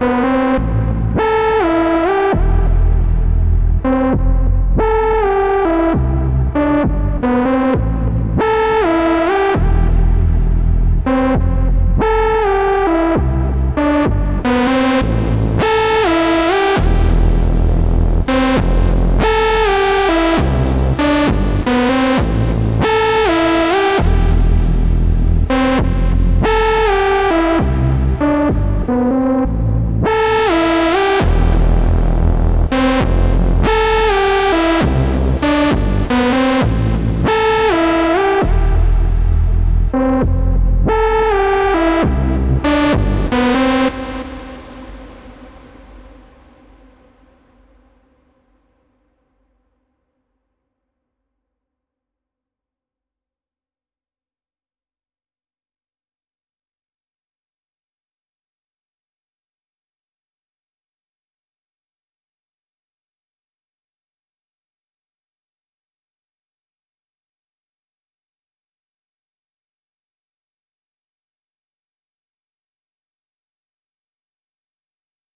Música